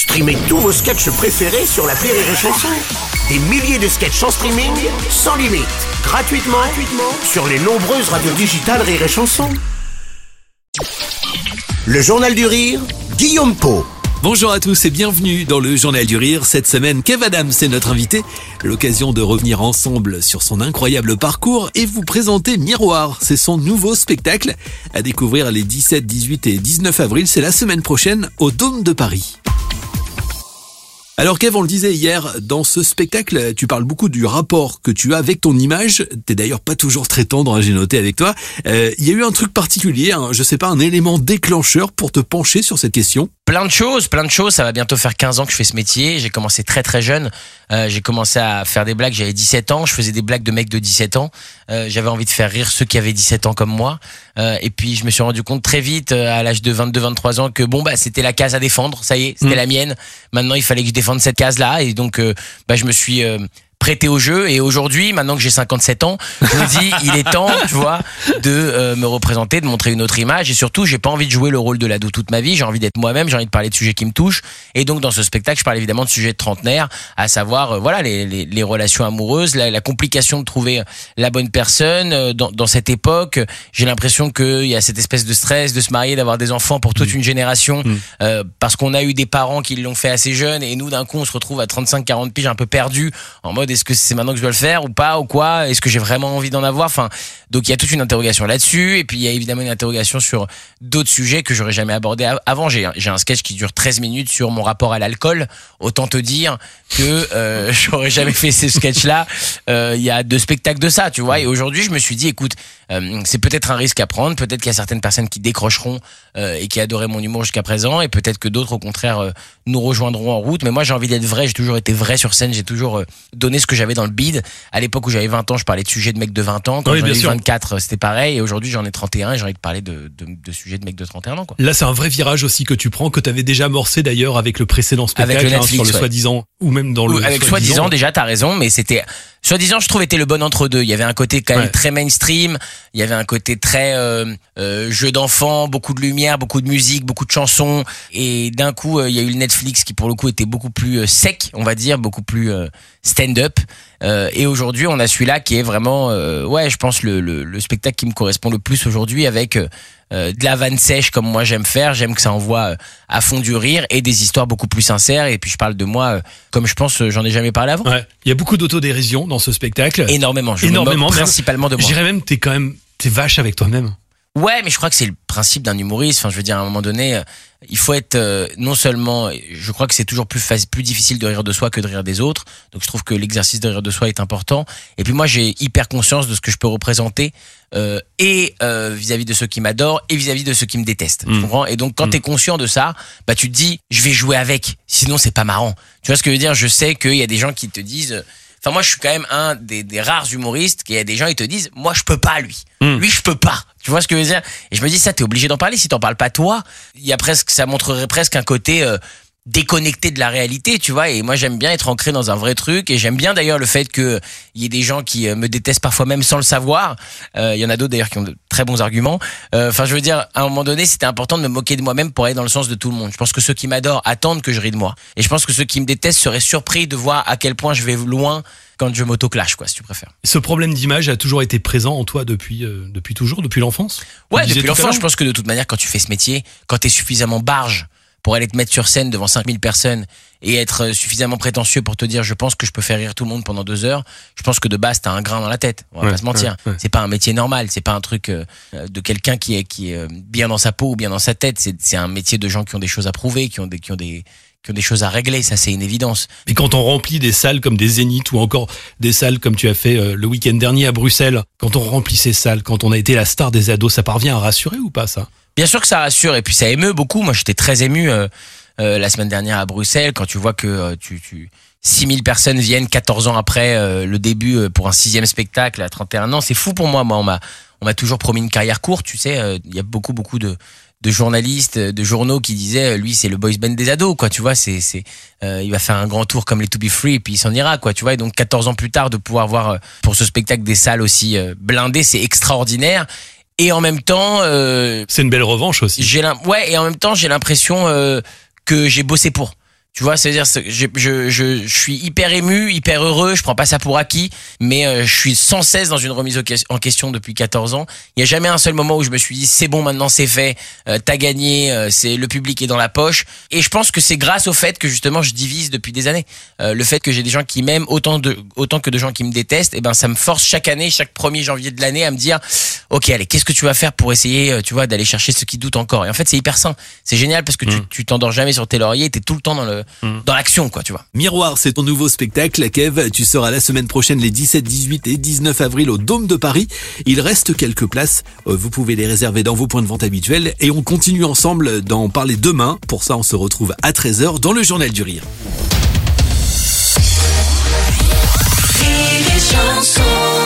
Streamez tous vos sketchs préférés sur la Rire et Chanson. Des milliers de sketchs en streaming, sans limite, gratuitement, gratuitement sur les nombreuses radios digitales Rire et Chanson. Le Journal du Rire, Guillaume Po. Bonjour à tous et bienvenue dans le Journal du Rire. Cette semaine, Kev Adams est notre invité. L'occasion de revenir ensemble sur son incroyable parcours et vous présenter Miroir. C'est son nouveau spectacle à découvrir les 17, 18 et 19 avril. C'est la semaine prochaine au Dôme de Paris. Alors Kev, on le disait hier, dans ce spectacle, tu parles beaucoup du rapport que tu as avec ton image. T'es d'ailleurs pas toujours très tendre, hein, j'ai noté avec toi. Euh, Il y a eu un truc particulier, hein, je sais pas, un élément déclencheur pour te pencher sur cette question plein de choses, plein de choses. Ça va bientôt faire 15 ans que je fais ce métier. J'ai commencé très très jeune. Euh, j'ai commencé à faire des blagues. J'avais 17 ans. Je faisais des blagues de mecs de 17 ans. Euh, J'avais envie de faire rire ceux qui avaient 17 ans comme moi. Euh, et puis je me suis rendu compte très vite, à l'âge de 22-23 ans, que bon bah c'était la case à défendre. Ça y est, c'était Mm. la mienne. Maintenant il fallait que je défende cette case-là. Et donc bah, je me suis euh, prêté au jeu. Et aujourd'hui maintenant que j'ai 57 ans je me dis il est temps tu vois de euh, me représenter de montrer une autre image. Et surtout j'ai pas envie de jouer le rôle de l'ado toute ma vie. J'ai envie d'être moi-même. J'ai envie de parler de sujets qui me touchent. Et donc dans ce spectacle je parle évidemment de sujets de trentenaire à savoir euh, voilà les, les, les relations amoureuses la, la complication de trouver la bonne personne euh, dans, dans cette époque. J'ai l'impression qu'il y a cette espèce de stress de se marier d'avoir des enfants pour toute une génération Mm. euh, parce qu'on a eu des parents qui l'ont fait assez jeune. Et nous d'un coup on se retrouve à 35-40 piges un peu perdu en mode est-ce que c'est maintenant que je dois le faire ou pas ou quoi est-ce que j'ai vraiment envie d'en avoir enfin donc il y a toute une interrogation là-dessus et puis il y a évidemment une interrogation sur d'autres sujets que j'aurais jamais abordé av- avant. J'ai un- sketch qui dure 13 minutes sur mon rapport à l'alcool. Autant te dire que euh, j'aurais jamais fait ce sketch là il y a deux spectacles de ça tu vois et aujourd'hui je me suis dit écoute euh, c'est peut-être un risque à prendre peut-être qu'il y a certaines personnes qui décrocheront euh, et qui adoraient mon humour jusqu'à présent et peut-être que d'autres au contraire euh, nous rejoindront en route mais moi j'ai envie d'être vrai j'ai toujours été vrai sur scène j'ai toujours euh, donné ce que j'avais dans le bide à l'époque où j'avais 20 ans je parlais de sujets de mecs de 20 ans quand Oui, j'en ai bien eu sûr. 24 c'était pareil et aujourd'hui j'en ai 31 et j'ai envie de parler de, de, de sujets de mecs de 31 ans quoi Là, c'est un vrai virage aussi que tu prends, que tu avais déjà amorcé d'ailleurs avec le précédent spectacle, Avec le hein, sur le ouais. soi-disant, ou même dans le avec soi-disant. déjà t'as raison mais c'était soi-disant je trouvais était le bon entre deux. Il y avait un côté quand même Ouais. très mainstream il y avait un côté très euh, euh, jeu d'enfant beaucoup de lumière beaucoup de musique beaucoup de chansons. Et d'un coup euh, il y a eu le Netflix qui pour le coup était beaucoup plus euh, sec on va dire beaucoup plus euh, stand-up. Euh, et aujourd'hui on a celui-là qui est vraiment euh, ouais je pense le, le, le spectacle qui me correspond le plus aujourd'hui avec euh, de la vanne sèche comme moi j'aime faire j'aime que ça envoie euh, à fond du rire et des histoires beaucoup plus sincères et puis je parle de moi euh, comme je pense j'en ai jamais parlé avant Ouais. Il y a beaucoup d'autodérision dans ce spectacle. énormément je me Énormément, moque même. principalement de Je moi dirais même, t'es quand même, t'es vache avec toi-même. Ouais, mais je crois que c'est le principe d'un humoriste. Enfin, je veux dire, à un moment donné, euh, il faut être euh, non seulement. Je crois que c'est toujours plus facile, plus difficile de rire de soi que de rire des autres. Donc, je trouve que l'exercice de rire de soi est important. Et puis moi, j'ai hyper conscience de ce que je peux représenter euh, et euh, vis-à-vis de ceux qui m'adorent et vis-à-vis de ceux qui me détestent. Tu Mm. comprends? Et donc, quand Mm. t'es conscient de ça, bah tu te dis, je vais jouer avec. Sinon, c'est pas marrant. Tu vois ce que je veux dire? Je sais qu'il y a des gens qui te disent. Enfin, moi, je suis quand même un des, des rares humoristes qui a des gens qui te disent, moi, je peux pas, lui. Mm. Lui, je peux pas. Tu vois ce que je veux dire? Et je me dis, ça, t'es obligé d'en parler. Si t'en parles pas toi, il y a presque, ça montrerait presque un côté euh, déconnecté de la réalité, tu vois. Et moi, j'aime bien être ancré dans un vrai truc. Et j'aime bien d'ailleurs le fait que il y ait des gens qui euh, me détestent parfois même sans le savoir. Euh, Il y en a d'autres d'ailleurs qui ont de très bons arguments. Euh, Enfin, je veux dire, à un moment donné, c'était important de me moquer de moi-même pour aller dans le sens de tout le monde. Je pense que ceux qui m'adorent attendent que je rie de moi. Et je pense que ceux qui me détestent seraient surpris de voir à quel point je vais loin quand je m'auto-clash, quoi, si tu préfères. Ce problème d'image a toujours été présent en toi depuis, euh, depuis toujours, depuis l'enfance? Ouais, Tu depuis l'enfance, je pense que de toute manière, quand tu fais ce métier, quand t'es suffisamment barge pour aller te mettre sur scène devant 5000 personnes et être euh, suffisamment prétentieux pour te dire je pense que je peux faire rire tout le monde pendant deux heures, je pense que de base t'as un grain dans la tête. On va Ouais, pas se mentir. ouais, ouais. C'est pas un métier normal, c'est pas un truc euh, euh, de quelqu'un qui est qui est bien dans sa peau ou bien dans sa tête. C'est c'est un métier de gens qui ont des choses à prouver, qui ont des qui ont des qui ont des choses à régler. Ça c'est une évidence. Et quand on remplit des salles comme des Zéniths ou encore des salles comme tu as fait euh, le week-end dernier à Bruxelles, quand on remplit ces salles, quand on a été la star des ados, ça parvient à rassurer ou pas ça? Bien sûr que ça rassure et puis ça émeut beaucoup. Moi, j'étais très ému euh, euh, la semaine dernière à Bruxelles quand tu vois que tu, tu 6000 personnes viennent 14 ans après le début pour un sixième spectacle à 31 ans. C'est fou pour moi. Moi, on m'a on m'a toujours promis une carrière courte. Tu sais, euh, il y a beaucoup beaucoup de de journalistes, de journaux qui disaient euh, lui c'est le boys band des ados quoi. Tu vois, c'est c'est euh, il va faire un grand tour comme les To Be Free et puis il s'en ira quoi. Tu vois, et donc 14 ans plus tard de pouvoir voir euh, pour ce spectacle des salles aussi euh, blindées, c'est extraordinaire. Et en même temps, euh, C'est une belle revanche aussi. j'ai ouais et en même temps j'ai l'impression euh, que j'ai bossé pour Tu vois, c'est-à-dire je, je, je, je suis hyper ému, hyper heureux, je prends pas ça pour acquis, mais euh, je suis sans cesse dans une remise en question depuis 14 ans. Il y a jamais un seul moment où je me suis dit c'est bon maintenant c'est fait, euh, t'as gagné, euh, c'est le public est dans la poche. Et je pense que c'est grâce au fait que justement je divise depuis des années. Euh, le fait que j'ai des gens qui m'aiment autant de autant que de gens qui me détestent, et eh ben ça me force chaque année, chaque 1er janvier de l'année à me dire OK, allez, qu'est-ce que tu vas faire pour essayer tu vois d'aller chercher ceux qui doutent encore? Et en fait, c'est hyper sain. C'est génial parce que tu mm. tu t'endors jamais sur tes lauriers, t'es tout le temps dans le mm. dans l'action quoi, tu vois. Miroir, c'est ton nouveau spectacle Kev, tu seras la semaine prochaine les 17, 18 et 19 avril au Dôme de Paris. Il reste quelques places, euh, vous pouvez les réserver dans vos points de vente habituels et on continue ensemble d'en parler demain. Pour ça, on se retrouve à 13h dans le journal du rire. chansons.